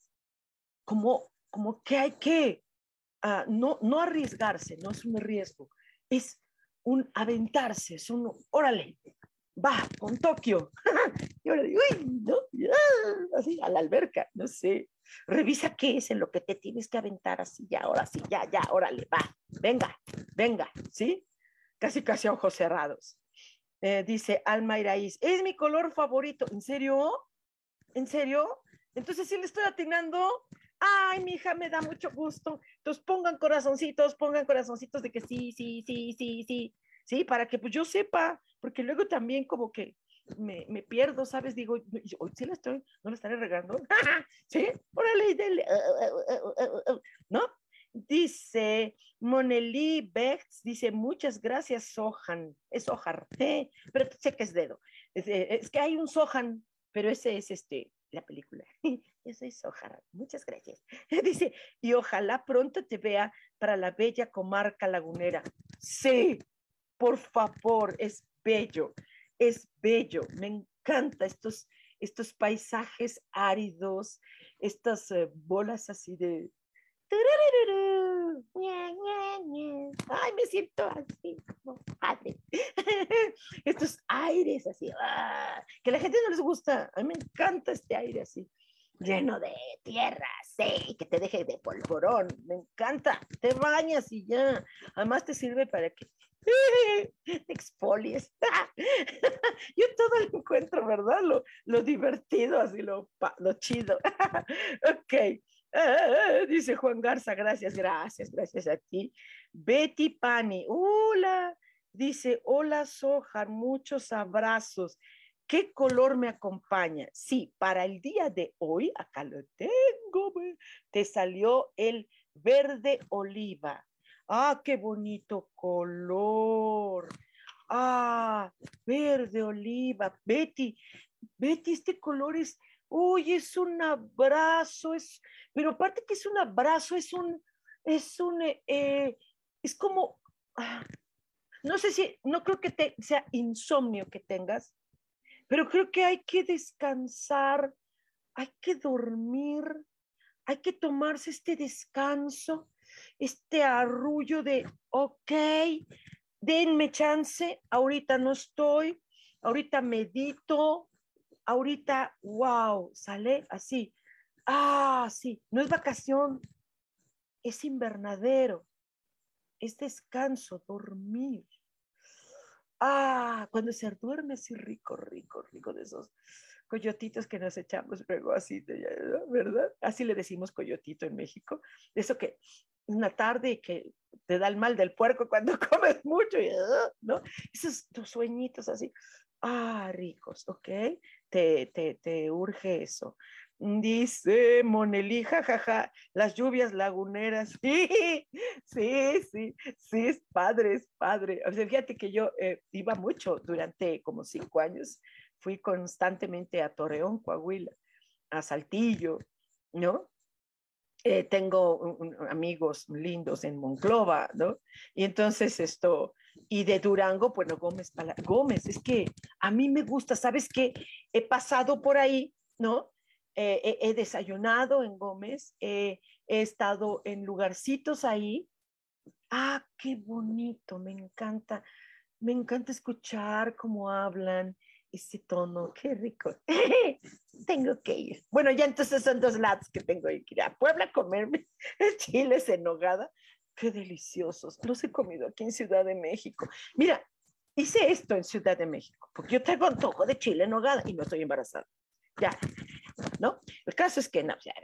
Como, como que hay que, uh, no, no arriesgarse, no es un riesgo, es un aventarse, es un, órale, va, con Tokio. y ahora digo, uy, no, así, a la alberca, no sé. Revisa qué es en lo que te tienes que aventar así, ya, ahora sí, ya, ya, órale, va, venga, venga, ¿sí? Casi casi a ojos cerrados. Eh, dice Alma Iraíz, es mi color favorito. ¿En serio? ¿En serio? Entonces sí le estoy atinando. Ay, mi hija, me da mucho gusto. Entonces pongan corazoncitos, pongan corazoncitos de que sí, sí, sí, sí, sí, sí, para que pues yo sepa, porque luego también como que me, me pierdo, ¿sabes? Digo, hoy sí la estoy, no la estaré regando. ¿Sí? Órale, dele. ¿No? Dice Monelí Bex, dice, muchas gracias, Sohan. Es Sohar, ¿eh? pero sé que es dedo. Es, es, que hay un Sohan, pero ese es este, la película. Yo soy Sohar, muchas gracias. Dice, y ojalá pronto te vea para la bella comarca lagunera. Sí, por favor, es bello, es bello. Me encanta estos, estos paisajes áridos, estas uh, bolas así de Ay, me siento así como padre. Estos aires así, ¡ah! que a la gente no les gusta. A mí me encanta este aire así, lleno de tierra, sí, que te deje de polvorón. Me encanta. Te bañas y ya. Además te sirve para que te expolies. Yo todo lo encuentro, ¿verdad? Lo, lo divertido, así lo, lo chido. ok. Ah, dice Juan Garza, gracias, gracias, gracias a ti. Betty Pani, hola, dice, hola Sojar, muchos abrazos. ¿Qué color me acompaña? Sí, para el día de hoy, acá lo tengo, te salió el verde oliva. Ah, qué bonito color. Ah, verde oliva. Betty, Betty, este color es uy, es un abrazo, es, pero aparte que es un abrazo, es un, es un, eh, es como, ah, no sé si, no creo que te, sea insomnio que tengas, pero creo que hay que descansar, hay que dormir, hay que tomarse este descanso, este arrullo de, ok, denme chance, ahorita no estoy, ahorita medito, ahorita, wow, sale así. Ah, sí, no es vacación, es invernadero, es descanso, dormir. Ah, cuando se duerme así rico, rico, rico de esos coyotitos que nos echamos luego así, ¿verdad? Así le decimos coyotito en México. Eso que una tarde que te da el mal del puerco cuando comes mucho, ¿no? Esos tus sueñitos así. Ah, ricos, ¿ok? Te, te, te urge eso. Dice Monelí, jajaja, las lluvias laguneras. Sí, sí, sí, sí, es padre, es padre. O sea, fíjate que yo eh, iba mucho durante como cinco años. Fui constantemente a Torreón, Coahuila, a Saltillo, ¿no? Eh, tengo amigos lindos en Monclova, ¿no? Y entonces esto, y de Durango, bueno, Gómez, Gómez, es que a mí me gusta, ¿sabes qué? He pasado por ahí, ¿no? Eh, he, desayunado en Gómez, he estado en lugarcitos ahí. Ah, qué bonito, me encanta, me encanta escuchar cómo hablan, ese tono, qué rico. tengo que ir. Bueno, ya entonces son dos lados que tengo que ir a Puebla a comerme chiles en nogada. Qué deliciosos. Los he comido aquí en Ciudad de México. Mira, hice esto en Ciudad de México, porque yo tengo antojo de chile en nogada y no estoy embarazada. Ya, ¿no? El caso es que no, ya,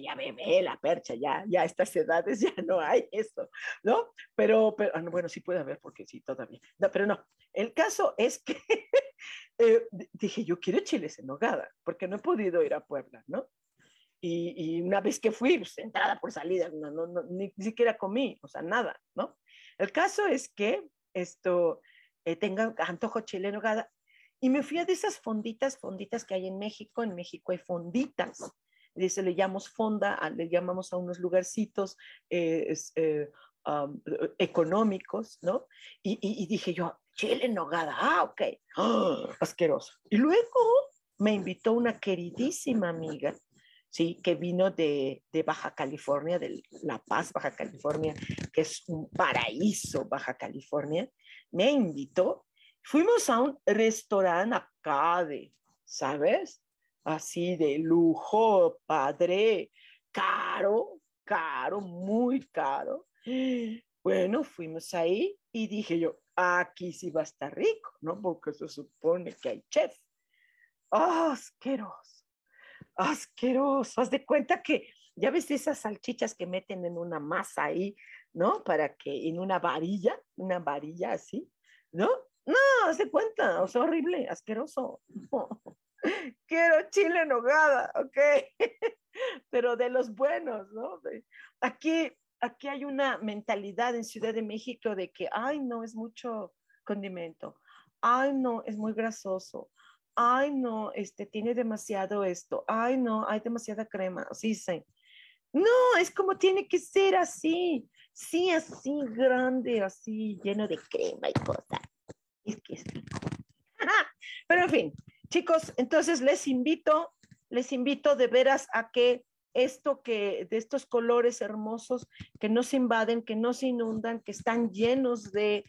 ya, bebé la percha, ya, ya estas edades ya no hay eso, ¿no? Pero, pero ah, bueno, sí puede haber porque sí, todavía. No, pero no, el caso es que eh, dije, yo quiero chiles en nogada, porque no he podido ir a Puebla, ¿no? Y, una vez que fui, pues, entrada por salida, no, no, no ni, siquiera comí, o sea, nada, ¿no? El caso es que esto, eh, tenga antojo chile en nogada, y me fui a de esas fonditas, fonditas que hay en México. En México hay fonditas. Dice, le llamamos fonda, le llamamos a unos lugarcitos eh, eh, económicos, ¿no? Y, dije yo, chile en nogada, ah, ok, asqueroso. Y luego me invitó una queridísima amiga, ¿sí? Que vino de, de, Baja California, de La Paz, Baja California, que es un paraíso, Baja California. Me invitó Fuimos a un restaurante acá de, ¿sabes? Así de lujo, padre, caro, caro, muy caro. Bueno, fuimos ahí y dije yo, aquí sí va a estar rico, ¿no? Porque se supone que hay chef. ¡Oh, asqueroso! Asqueroso. Haz de cuenta que, ya ves esas salchichas que meten en una masa ahí, ¿no? Para que en una varilla, una varilla así, ¿no? No, haz de cuenta, o sea, horrible, asqueroso. Quiero chile en nogada, ok. Pero de los buenos, ¿no? Aquí aquí hay una mentalidad en Ciudad de México de que, ay, no, es mucho condimento, ay, no, es muy grasoso, ay, no, este, tiene demasiado esto, ay, no, hay demasiada crema, sí, sí. No, es como tiene que ser así, sí, así grande, así lleno de crema y cosas. Es que rico. Pero en fin, chicos, entonces les invito, les invito de veras a que esto que, de estos colores hermosos que no se invaden, que no se inundan, que están llenos de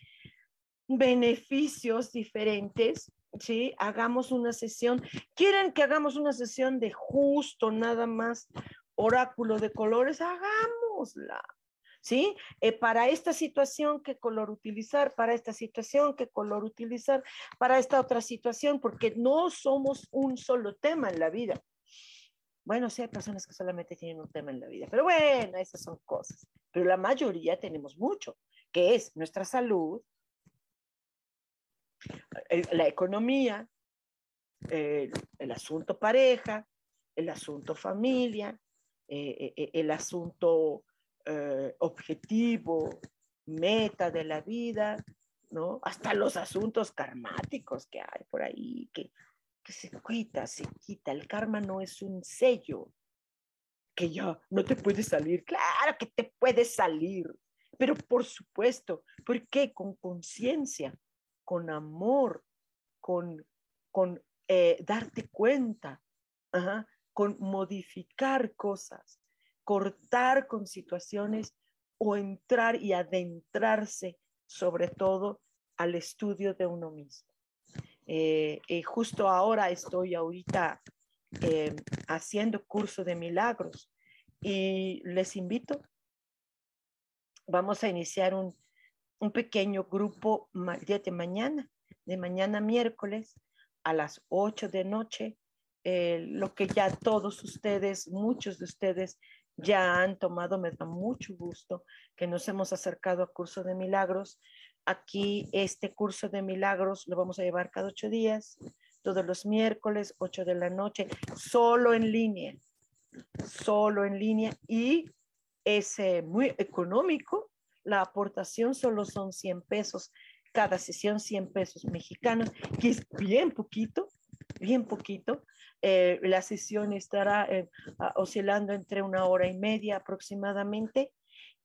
beneficios diferentes, ¿sí? Hagamos una sesión. ¿Quieren que hagamos una sesión de justo nada más oráculo de colores? Hagámosla. ¿Sí? Eh, para esta situación, ¿qué color utilizar? Para esta situación, ¿qué color utilizar? Para esta otra situación, porque no somos un solo tema en la vida. Bueno, sí hay personas que solamente tienen un tema en la vida, pero bueno, esas son cosas. Pero la mayoría tenemos mucho, que es nuestra salud, la economía, el, asunto pareja, el asunto familia, eh, eh, el asunto eh, objetivo, meta de la vida, ¿no? Hasta los asuntos karmáticos que hay por ahí, que que se quita, se quita. El karma no es un sello que ya no te puede salir. Claro que te puede salir, pero por supuesto, ¿por qué? Con conciencia, con amor, con, con eh, darte cuenta, con modificar cosas, cortar con situaciones o entrar y adentrarse sobre todo al estudio de uno mismo. Eh, justo ahora estoy ahorita eh, haciendo curso de milagros y les invito. Vamos a iniciar un, un pequeño grupo de mañana, de mañana miércoles a las 8 de noche, lo que ya todos ustedes, muchos de ustedes ya han tomado, me da mucho gusto que nos hemos acercado a curso de milagros. Aquí este curso de milagros lo vamos a llevar cada ocho días, todos los miércoles, ocho de la noche, solo en línea, solo en línea y es eh, muy económico. La aportación solo son 100 pesos, cada sesión 100 pesos mexicanos, que es bien poquito, bien poquito. Eh, la sesión estará eh, oscilando entre una hora y media aproximadamente.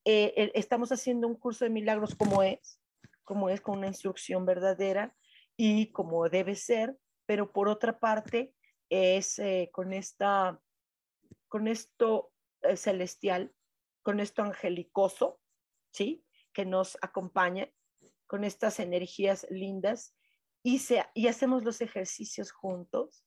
estamos haciendo un curso de milagros como es, como es con una instrucción verdadera y como debe ser, pero por otra parte es eh, con esta, con esto eh, celestial, con esto angelicoso, ¿sí? Que nos acompaña, con estas energías lindas y, se, y hacemos los ejercicios juntos.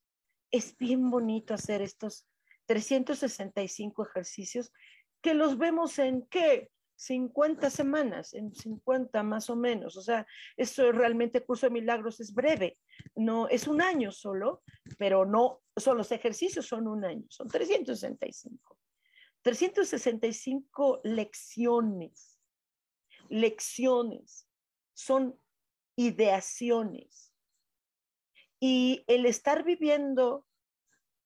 Es bien bonito hacer estos 365 ejercicios que los vemos en qué? 50 semanas, en 50 más o menos. O sea, eso realmente curso de milagros es breve, no es un año solo, pero no, son los ejercicios son un año, son 365. 365 lecciones, lecciones, son ideaciones. Y el estar viviendo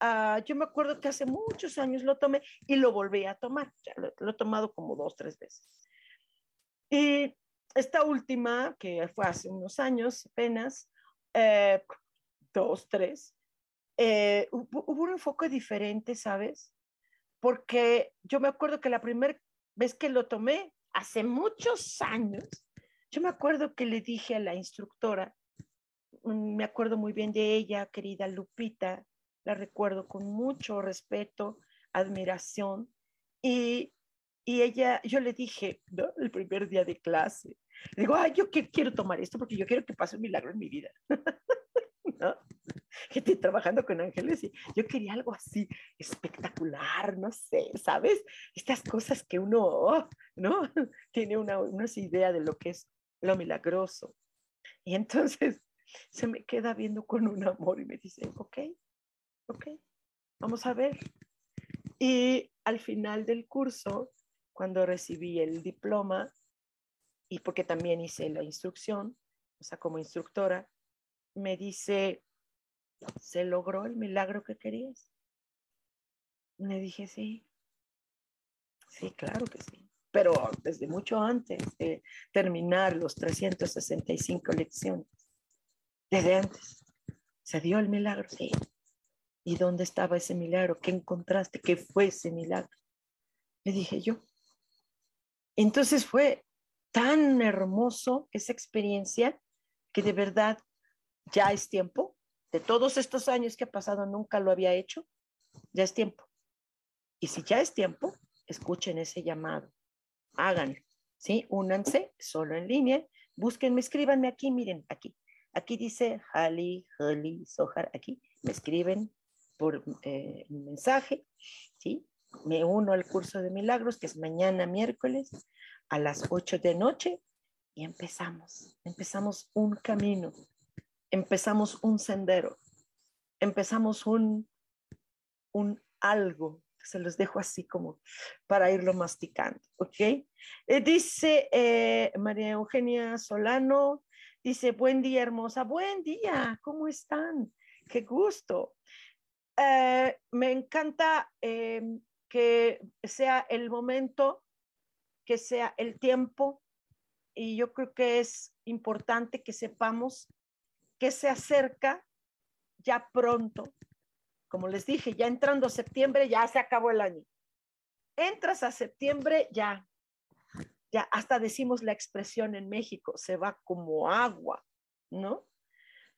Ah, yo me acuerdo que hace muchos años lo tomé y lo volví a tomar. Ya lo, he tomado como dos, tres veces. Y esta última, que fue hace unos años apenas, eh, dos, tres, eh, hubo, un enfoque diferente, ¿sabes? Porque yo me acuerdo que la primera vez que lo tomé, hace muchos años, yo me acuerdo que le dije a la instructora, me acuerdo muy bien de ella, querida Lupita, la recuerdo con mucho respeto, admiración. Y, y ella, yo le dije, ¿no? El primer día de clase, digo, ay, yo quiero tomar esto porque yo quiero que pase un milagro en mi vida. ¿No? gente trabajando con ángeles y yo quería algo así espectacular, no sé, ¿sabes? Estas cosas que uno, oh, ¿no? Tiene una, una idea de lo que es lo milagroso. Y entonces se me queda viendo con un amor y me dice, ok, ok, vamos a ver. Y al final del curso, cuando recibí el diploma, y porque también hice la instrucción, o sea, como instructora, me dice, ¿se logró el milagro que querías? Le dije, sí. Sí, claro que sí. Pero desde mucho antes de terminar los 365 lecciones. Desde antes. ¿Se dio el milagro? Sí. ¿Y dónde estaba ese milagro? ¿Qué encontraste? ¿Qué fue ese milagro? Le dije yo. Entonces fue tan hermoso esa experiencia que de verdad ya es tiempo de todos estos años que ha pasado nunca lo había hecho, ya es tiempo. Y si ya es tiempo, escuchen ese llamado, háganlo, ¿sí? Únanse solo en línea, búsquenme, escríbanme aquí, miren, aquí. Aquí dice Hali, Hali, Sohar, aquí, me escriben por eh, mensaje, ¿sí? Me uno al curso de milagros, que es mañana miércoles a las 8 de noche, y empezamos, empezamos un camino empezamos un sendero, empezamos un, un algo, se los dejo así como para irlo masticando, ¿ok? Eh, dice eh, María Eugenia Solano, dice, buen día hermosa, buen día, ¿cómo están? Qué gusto. Eh, me encanta em, que sea el momento, que sea el tiempo, y yo creo que es importante que sepamos que se acerca ya pronto. Como les dije, ya entrando septiembre, ya se acabó el año. Entras a septiembre, ya, ya hasta decimos la expresión en México, se va como agua, ¿no?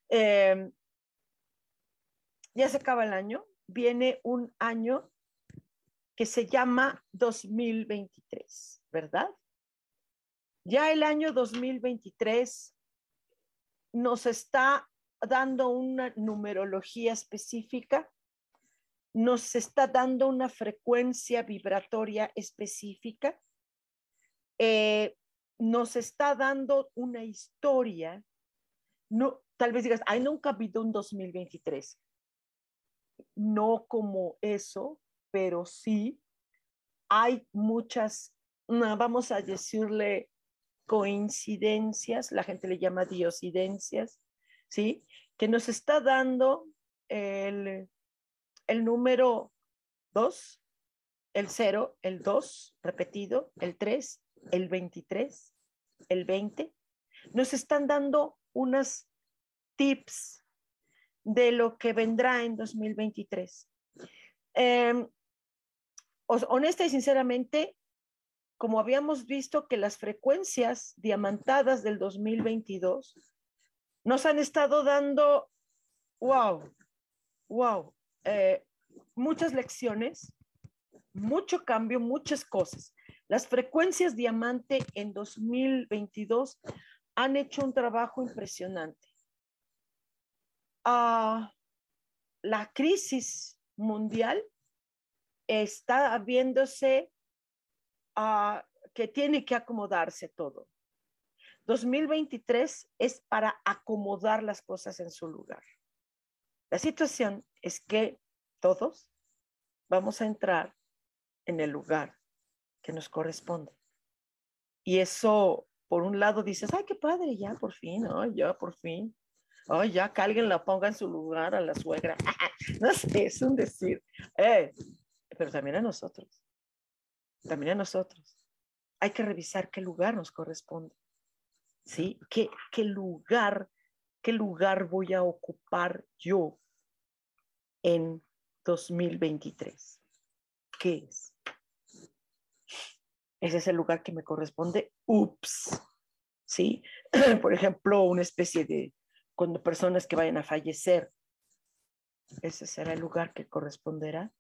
Em, ya se acaba el año, viene un año que se llama 2023, ¿verdad? Ya el año 2023 nos está dando una numerología específica, nos está dando una frecuencia vibratoria específica, eh, nos está dando una historia. No, tal vez digas, ay, nunca ha habido un 2023. No como eso, pero sí hay muchas, vamos a decirle, coincidencias, la gente le llama diosidencias, ¿sí? Que nos está dando el, el número 2, el 0, el 2 repetido, el 3, el 23, el 20. Nos están dando unas tips de lo que vendrá en 2023. Eh, honesta y sinceramente, como habíamos visto que las frecuencias diamantadas del 2022 nos han estado dando, wow, wow, eh, muchas lecciones, mucho cambio, muchas cosas. Las frecuencias diamante en 2022 han hecho un trabajo impresionante. Ah, la crisis mundial está viéndose que tiene que acomodarse todo. 2023 es para acomodar las cosas en su lugar. La situación es que todos vamos a entrar en el lugar que nos corresponde. Y eso, por un lado, dices, ay, qué padre, ya por fin, ay, ya por fin. Ay, ya que alguien la ponga en su lugar a la suegra. no sé, es un decir. Eh, pero también a nosotros también a nosotros. Hay que revisar qué lugar nos corresponde. ¿Sí? ¿Qué, qué lugar, qué lugar voy a ocupar yo en 2023? ¿Qué es? Ese es el lugar que me corresponde. Ups. ¿Sí? Por ejemplo, una especie de cuando personas que vayan a fallecer. Ese será el lugar que corresponderá.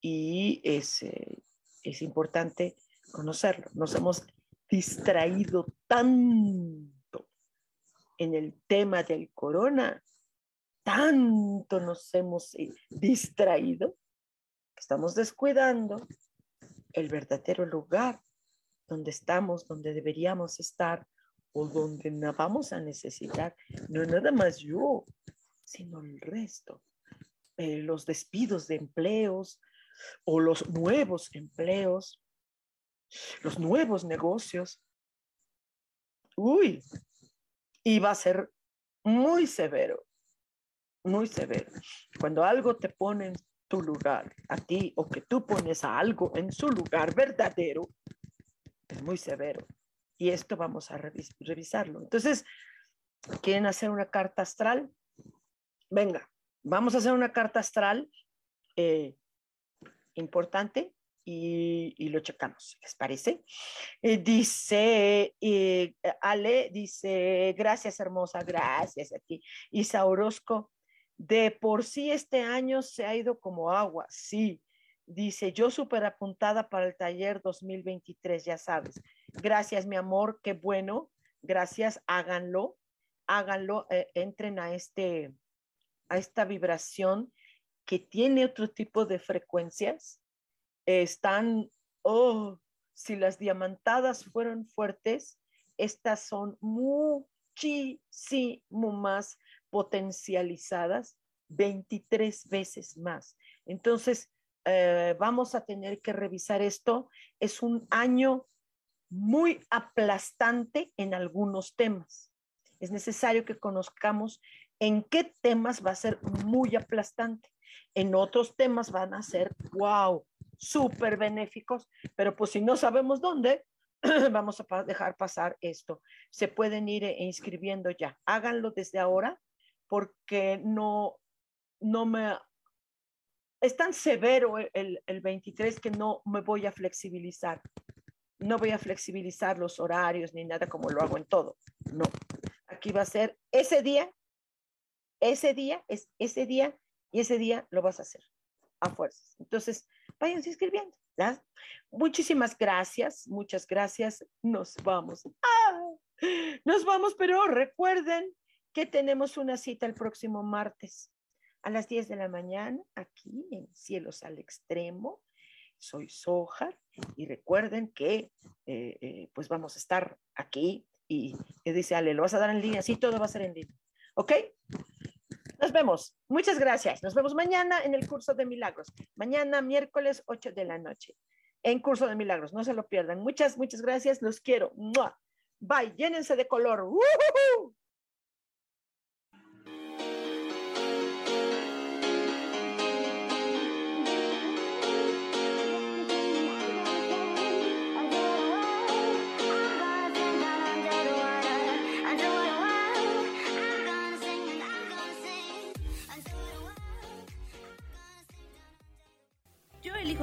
Y ese, es importante conocerlo. Nos hemos distraído tanto en el tema del corona tanto nos hemos eh, distraído, estamos descuidando el verdadero lugar donde estamos, donde deberíamos estar o donde vamos a necesitar, no nada más yo, sino el resto. Eh, los despidos de empleos o los nuevos empleos, los nuevos negocios. Uy, y va a ser muy severo, muy severo. Cuando algo te pone en tu lugar, a ti, o que tú pones a algo en su lugar verdadero, es muy severo. Y esto vamos a revisarlo. Entonces, ¿quieren hacer una carta astral? Venga, vamos a hacer una carta astral eh, importante y, lo checamos, ¿les parece? Eh, dice eh, Ale, dice, gracias hermosa, gracias a ti. Isa Orozco, de por sí este año se ha ido como agua, sí. Dice, yo súper apuntada para el taller 2023, ya sabes. Gracias, mi amor, qué bueno. Gracias, háganlo, háganlo, eh, entren a, este, a esta vibración que tiene otro tipo de frecuencias están, oh, si las diamantadas fueron fuertes, estas son muchísimo más potencializadas, 23 veces más. Entonces, eh, vamos a tener que revisar esto. Es un año muy aplastante en algunos temas. Es necesario que conozcamos en qué temas va a ser muy aplastante. En otros temas van a ser, wow, súper benéficos, pero pues si no sabemos dónde, vamos a dejar pasar esto. Se pueden ir eh, inscribiendo ya. Háganlo desde ahora porque no, no me... Es tan severo el, el 23 que no me voy a flexibilizar. No voy a flexibilizar los horarios ni nada como lo hago en todo. No. Aquí va a ser ese día, ese día, es ese día y ese día lo vas a hacer a fuerzas. Entonces, váyanse escribiendo. Muchísimas gracias, muchas gracias. Nos vamos. ¡Ah! Nos vamos, pero recuerden que tenemos una cita el próximo martes a las 10 de la mañana aquí en Cielos al Extremo. Soy Sojar y recuerden que eh, eh, pues vamos a estar aquí y, y dice Ale, ¿lo vas a dar en línea? Sí, todo va a ser en línea. ¿Ok? Nos vemos. Muchas gracias. Nos vemos mañana en el curso de milagros. Mañana, miércoles, 8 de la noche. En curso de milagros. No se lo pierdan. Muchas, muchas gracias. Los quiero. Bye. Llénense de color.